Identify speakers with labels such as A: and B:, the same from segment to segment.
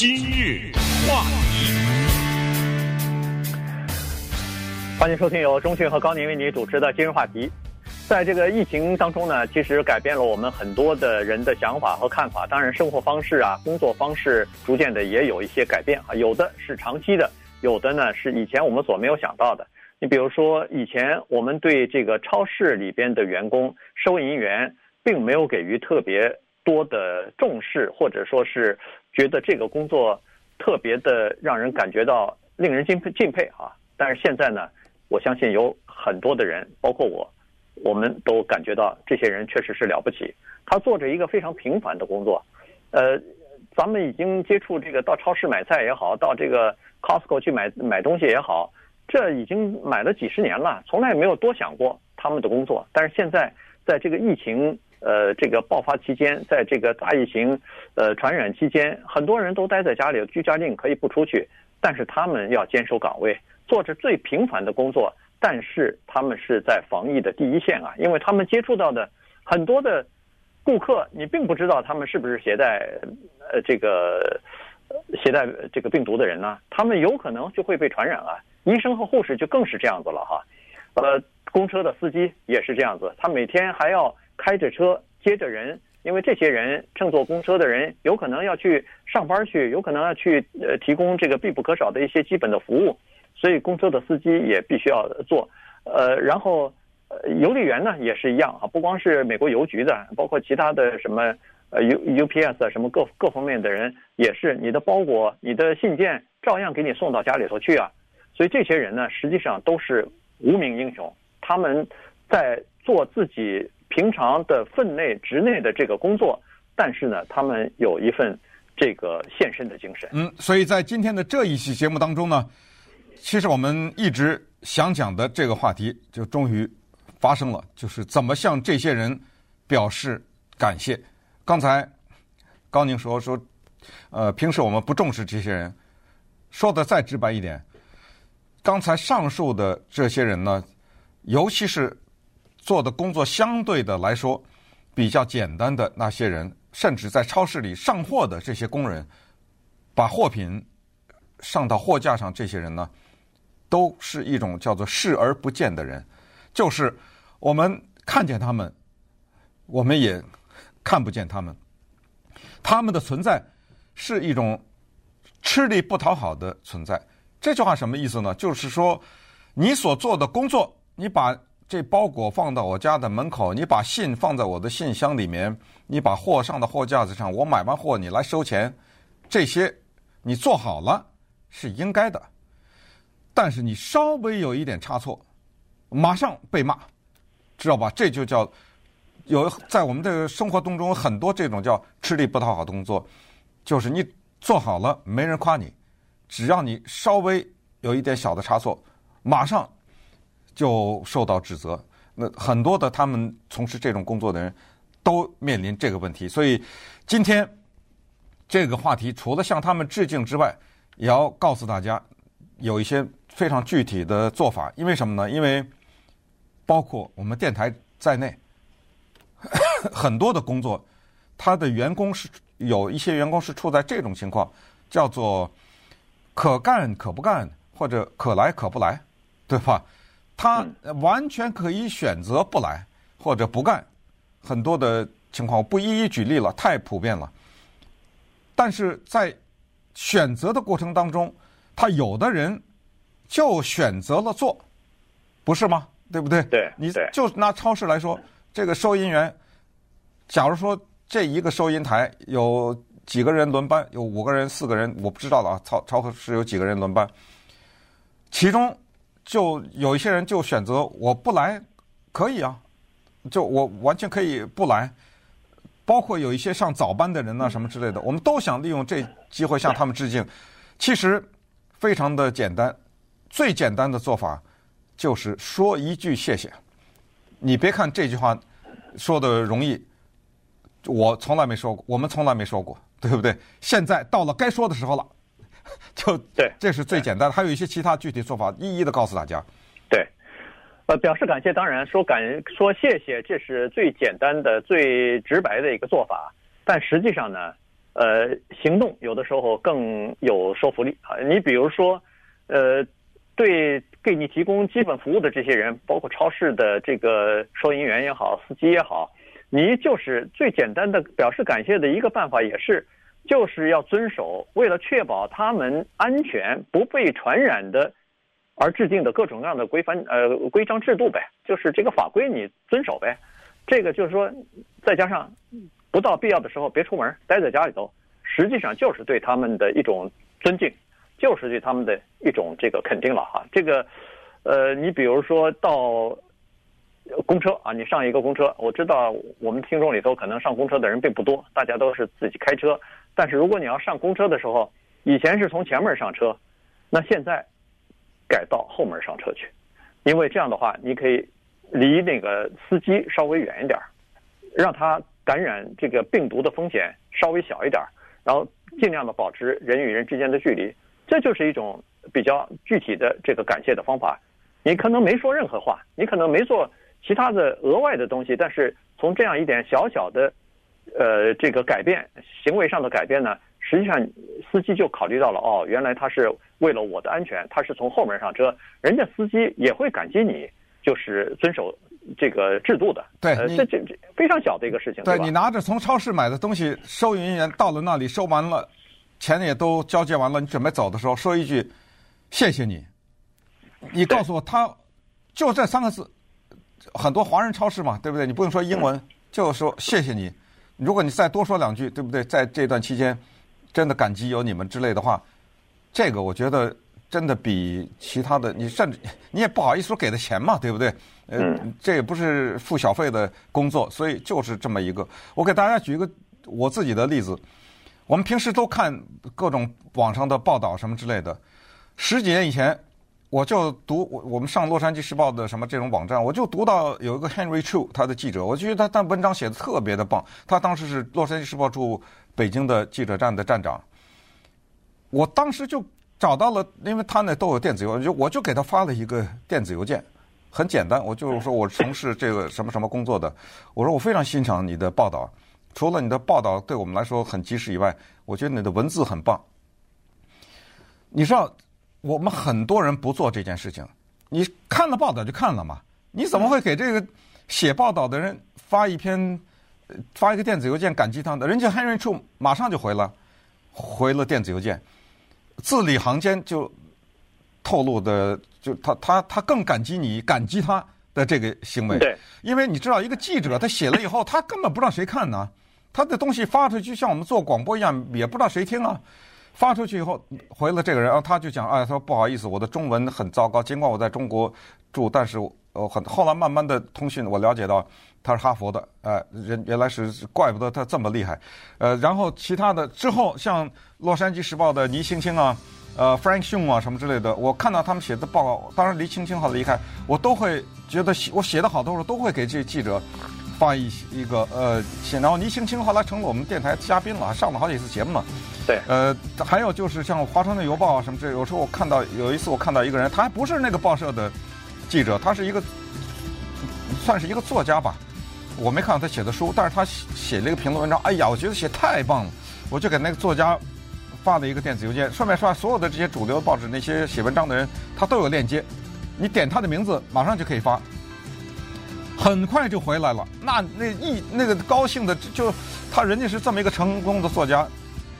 A: 今日话题，
B: 欢迎收听由中讯和高宁为你主持的今日话题。在这个疫情当中呢，其实改变了我们很多的人的想法和看法。当然，生活方式啊，工作方式逐渐的也有一些改变啊。有的是长期的，有的呢是以前我们所没有想到的。你比如说，以前我们对这个超市里边的员工、收银员，并没有给予特别多的重视，或者说是觉得这个工作特别的让人感觉到令人敬佩敬佩啊。但是现在呢，我相信有很多的人，包括我，我们都感觉到这些人确实是了不起。他做着一个非常平凡的工作。呃，咱们已经接触这个到超市买菜也好，到这个 Costco 去买买东西也好，这已经买了几十年了，从来也没有多想过他们的工作。但是现在在这个疫情。呃，这个爆发期间，在这个大疫情呃传染期间，很多人都待在家里，居家令可以不出去，但是他们要坚守岗位，做着最平凡的工作，但是他们是在防疫的第一线啊，因为他们接触到的很多的顾客，你并不知道他们是不是携带呃这个携带这个病毒的人呢，他们有可能就会被传染啊。医生和护士就更是这样子了哈，呃，公车的司机也是这样子，他每天还要。开着车接着人，因为这些人乘坐公车的人有可能要去上班去，有可能要去呃提供这个必不可少的一些基本的服务，所以公车的司机也必须要做。呃，然后呃邮递员呢也是一样啊，不光是美国邮局的，包括其他的什么呃 U UPS 啊什么各各方面的人也是，你的包裹、你的信件照样给你送到家里头去啊。所以这些人呢，实际上都是无名英雄，他们在做自己。平常的分内职内的这个工作，但是呢，他们有一份这个献身的精神。
C: 嗯，所以在今天的这一期节目当中呢，其实我们一直想讲的这个话题就终于发生了，就是怎么向这些人表示感谢。刚才高宁说说，呃，平时我们不重视这些人，说的再直白一点，刚才上述的这些人呢，尤其是。做的工作相对的来说比较简单的那些人，甚至在超市里上货的这些工人，把货品上到货架上，这些人呢，都是一种叫做视而不见的人，就是我们看见他们，我们也看不见他们，他们的存在是一种吃力不讨好的存在。这句话什么意思呢？就是说，你所做的工作，你把。这包裹放到我家的门口，你把信放在我的信箱里面，你把货上到货架子上，我买完货你来收钱，这些你做好了是应该的。但是你稍微有一点差错，马上被骂，知道吧？这就叫有在我们的生活当中很多这种叫吃力不讨好的工作，就是你做好了没人夸你，只要你稍微有一点小的差错，马上。就受到指责，那很多的他们从事这种工作的人，都面临这个问题。所以今天这个话题，除了向他们致敬之外，也要告诉大家有一些非常具体的做法。因为什么呢？因为包括我们电台在内，很多的工作，他的员工是有一些员工是处在这种情况，叫做可干可不干，或者可来可不来，对吧？他完全可以选择不来或者不干，很多的情况我不一一举例了，太普遍了。但是在选择的过程当中，他有的人就选择了做，不是吗？对不对？
B: 对，
C: 你就拿超市来说，这个收银员，假如说这一个收银台有几个人轮班，有五个人、四个人，我不知道了啊。超超市有几个人轮班，其中。就有一些人就选择我不来，可以啊，就我完全可以不来。包括有一些上早班的人啊，什么之类的，我们都想利用这机会向他们致敬。其实非常的简单，最简单的做法就是说一句谢谢。你别看这句话说的容易，我从来没说过，我们从来没说过，对不对？现在到了该说的时候了。就对，这是最简单的。还有一些其他具体做法，一一的告诉大家。
B: 对，呃，表示感谢，当然说感说谢谢，这是最简单的、最直白的一个做法。但实际上呢，呃，行动有的时候更有说服力啊。你比如说，呃，对给你提供基本服务的这些人，包括超市的这个收银员也好，司机也好，你就是最简单的表示感谢的一个办法，也是就是要遵守为了确保他们安全不被传染的而制定的各种各样的规范呃规章制度呗，就是这个法规你遵守呗。这个就是说，再加上。不到必要的时候别出门，待在家里头，实际上就是对他们的一种尊敬，就是对他们的一种这个肯定了哈。这个，呃，你比如说到公车啊，你上一个公车，我知道我们听众里头可能上公车的人并不多，大家都是自己开车。但是如果你要上公车的时候，以前是从前门上车，那现在改到后门上车去，因为这样的话，你可以离那个司机稍微远一点儿，让他。感染这个病毒的风险稍微小一点儿，然后尽量的保持人与人之间的距离，这就是一种比较具体的这个感谢的方法。你可能没说任何话，你可能没做其他的额外的东西，但是从这样一点小小的，呃，这个改变行为上的改变呢，实际上司机就考虑到了，哦，原来他是为了我的安全，他是从后门上车，人家司机也会感激你，就是遵守。这个制度的，
C: 对，
B: 呃、这这这非常小的一个事情。
C: 对，你拿着从超市买的东西，收银员到了那里收完了，钱也都交接完了，你准备走的时候说一句“谢谢你”，你告诉我他就这三个字，很多华人超市嘛，对不对？你不用说英文，嗯、就说谢谢你。如果你再多说两句，对不对？在这段期间，真的感激有你们之类的话，这个我觉得。真的比其他的，你甚至你也不好意思说给的钱嘛，对不对？呃，这也不是付小费的工作，所以就是这么一个。我给大家举一个我自己的例子，我们平时都看各种网上的报道什么之类的。十几年以前，我就读我我们上《洛杉矶时报》的什么这种网站，我就读到有一个 Henry Chu 他的记者，我觉得他但文章写的特别的棒。他当时是《洛杉矶时报》驻北京的记者站的站长，我当时就。找到了，因为他那都有电子邮，就我就给他发了一个电子邮件，很简单，我就是说我从事这个什么什么工作的，我说我非常欣赏你的报道，除了你的报道对我们来说很及时以外，我觉得你的文字很棒。你知道，我们很多人不做这件事情，你看了报道就看了嘛，你怎么会给这个写报道的人发一篇发一个电子邮件感激他的？人家 Henry Chu 马上就回了，回了电子邮件。字里行间就透露的，就他他他更感激你，感激他的这个行为。
B: 对，
C: 因为你知道，一个记者他写了以后，他根本不知道谁看呢。他的东西发出去，像我们做广播一样，也不知道谁听啊。发出去以后，回了这个人，然后他就讲，哎，他说不好意思，我的中文很糟糕。尽管我在中国住，但是我很后来慢慢的通讯，我了解到他是哈佛的，呃，人原来是怪不得他这么厉害。呃，然后其他的之后像。洛杉矶时报的倪青青啊，呃，Frank Shum 啊，什么之类的，我看到他们写的报告，当然倪青青好离开，我都会觉得我写的好多时候都会给这记者发一一个呃写，然后倪青青后来成了我们电台嘉宾了，上了好几次节目嘛。
B: 对。
C: 呃，还有就是像华盛顿邮报啊什么这，有时候我看到有一次我看到一个人，他还不是那个报社的记者，他是一个算是一个作家吧，我没看到他写的书，但是他写了一个评论文章，哎呀，我觉得写太棒了，我就给那个作家。发了一个电子邮件，顺便说，所有的这些主流报纸那些写文章的人，他都有链接，你点他的名字，马上就可以发，很快就回来了。那那一那个高兴的，就他人家是这么一个成功的作家，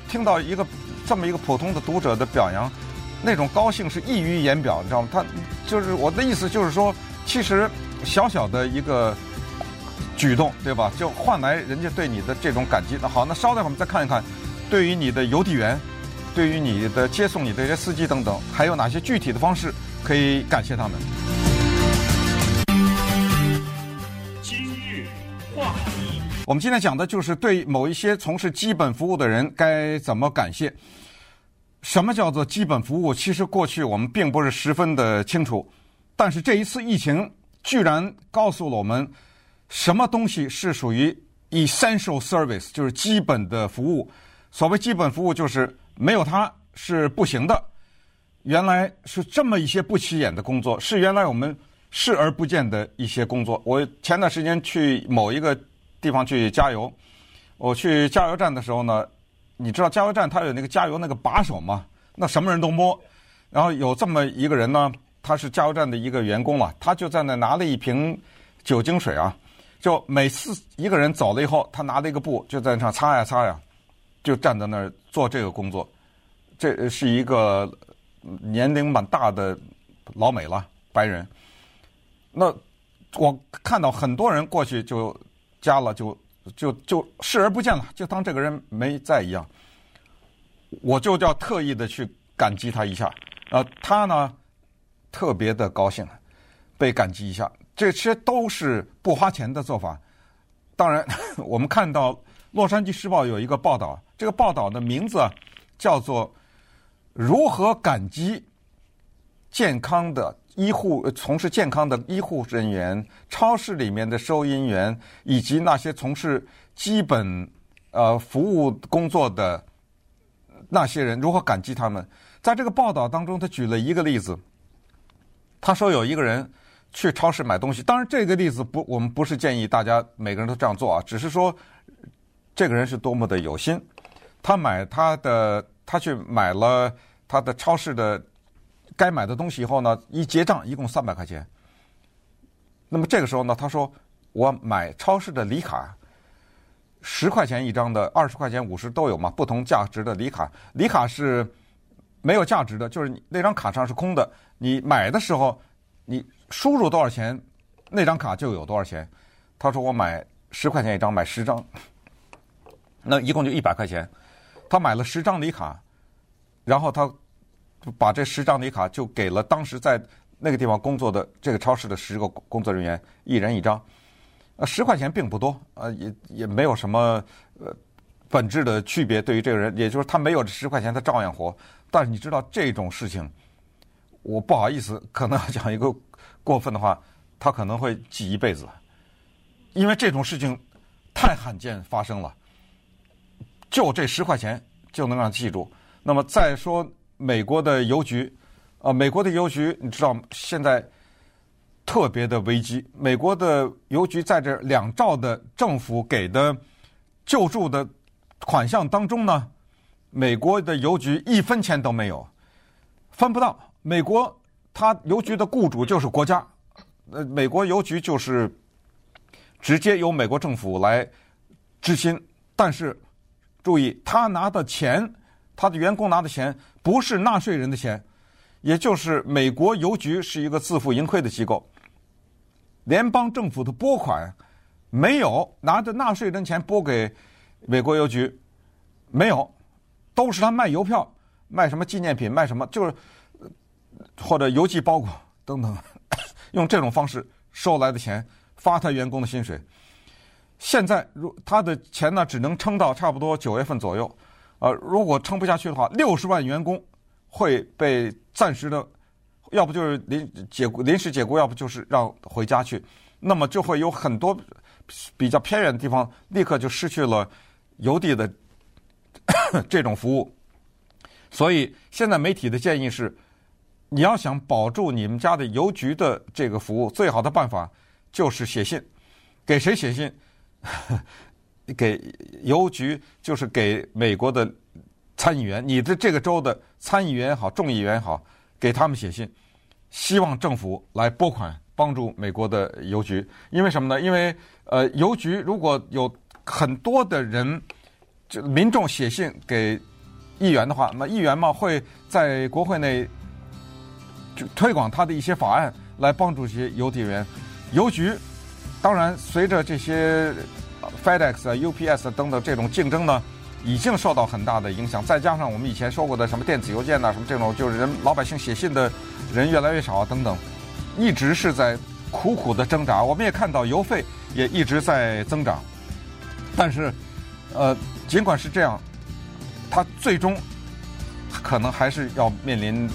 C: 听到一个这么一个普通的读者的表扬，那种高兴是溢于言表，你知道吗？他就是我的意思，就是说，其实小小的一个举动，对吧？就换来人家对你的这种感激。那好，那稍待会儿我们再看一看。对于你的邮递员，对于你的接送你的这些司机等等，还有哪些具体的方式可以感谢他
A: 们？
C: 我们今天讲的就是对某一些从事基本服务的人该怎么感谢。什么叫做基本服务？其实过去我们并不是十分的清楚，但是这一次疫情居然告诉了我们，什么东西是属于 essential service，就是基本的服务。所谓基本服务，就是没有它是不行的。原来是这么一些不起眼的工作，是原来我们视而不见的一些工作。我前段时间去某一个地方去加油，我去加油站的时候呢，你知道加油站它有那个加油那个把手嘛？那什么人都摸。然后有这么一个人呢，他是加油站的一个员工嘛，他就在那拿了一瓶酒精水啊，就每次一个人走了以后，他拿了一个布就在那擦呀擦呀，就站在那儿做这个工作。这是一个年龄蛮大的老美了，白人。那我看到很多人过去就加了，就就就视而不见了，就当这个人没在一样。我就叫特意的去感激他一下。呃，他呢特别的高兴，被感激一下，这些都是不花钱的做法。当然，我们看到《洛杉矶时报》有一个报道，这个报道的名字叫做《如何感激健康的医护从事健康的医护人员、超市里面的收银员以及那些从事基本呃服务工作的那些人，如何感激他们》。在这个报道当中，他举了一个例子。他说有一个人去超市买东西，当然这个例子不，我们不是建议大家每个人都这样做啊，只是说这个人是多么的有心。他买他的，他去买了他的超市的该买的东西以后呢，一结账一共三百块钱。那么这个时候呢，他说我买超市的礼卡，十块钱一张的，二十块钱、五十都有嘛，不同价值的礼卡，礼卡是。没有价值的，就是那张卡上是空的。你买的时候，你输入多少钱，那张卡就有多少钱。他说我买十块钱一张，买十张，那一共就一百块钱。他买了十张礼卡，然后他把这十张礼卡就给了当时在那个地方工作的这个超市的十个工作人员，一人一张。呃，十块钱并不多，呃，也也没有什么呃本质的区别。对于这个人，也就是他没有这十块钱，他照样活。但是你知道这种事情，我不好意思，可能要讲一个过分的话，他可能会记一辈子，因为这种事情太罕见发生了，就这十块钱就能让记住。那么再说美国的邮局，啊，美国的邮局你知道现在特别的危机，美国的邮局在这两兆的政府给的救助的款项当中呢。美国的邮局一分钱都没有，分不到。美国它邮局的雇主就是国家，呃，美国邮局就是直接由美国政府来支薪。但是注意，他拿的钱，他的员工拿的钱不是纳税人的钱，也就是美国邮局是一个自负盈亏的机构，联邦政府的拨款没有拿着纳税人钱拨给美国邮局，没有。都是他卖邮票、卖什么纪念品、卖什么，就是或者邮寄包裹等等，用这种方式收来的钱发他员工的薪水。现在如他的钱呢，只能撑到差不多九月份左右。呃，如果撑不下去的话，六十万员工会被暂时的，要不就是临解、临时解雇，要不就是让回家去。那么就会有很多比较偏远的地方立刻就失去了邮递的。这种服务，所以现在媒体的建议是，你要想保住你们家的邮局的这个服务，最好的办法就是写信。给谁写信？给邮局，就是给美国的参议员，你的这个州的参议员也好，众议员也好，给他们写信，希望政府来拨款帮助美国的邮局。因为什么呢？因为呃，邮局如果有很多的人。就民众写信给议员的话，那议员嘛会在国会内就推广他的一些法案，来帮助一些邮递员、邮局。当然，随着这些 FedEx 啊、UPS 等等这种竞争呢，已经受到很大的影响。再加上我们以前说过的什么电子邮件呐、什么这种就是人老百姓写信的人越来越少啊，等等，一直是在苦苦的挣扎。我们也看到邮费也一直在增长，但是，呃。尽管是这样，它最终可能还是要面临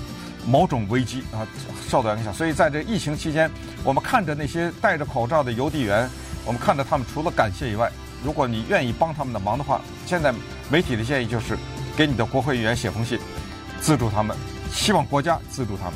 C: 某种危机啊，受到影响。所以在这疫情期间，我们看着那些戴着口罩的邮递员，我们看到他们，除了感谢以外，如果你愿意帮他们的忙的话，现在媒体的建议就是给你的国会议员写封信，资助他们，希望国家资助他们。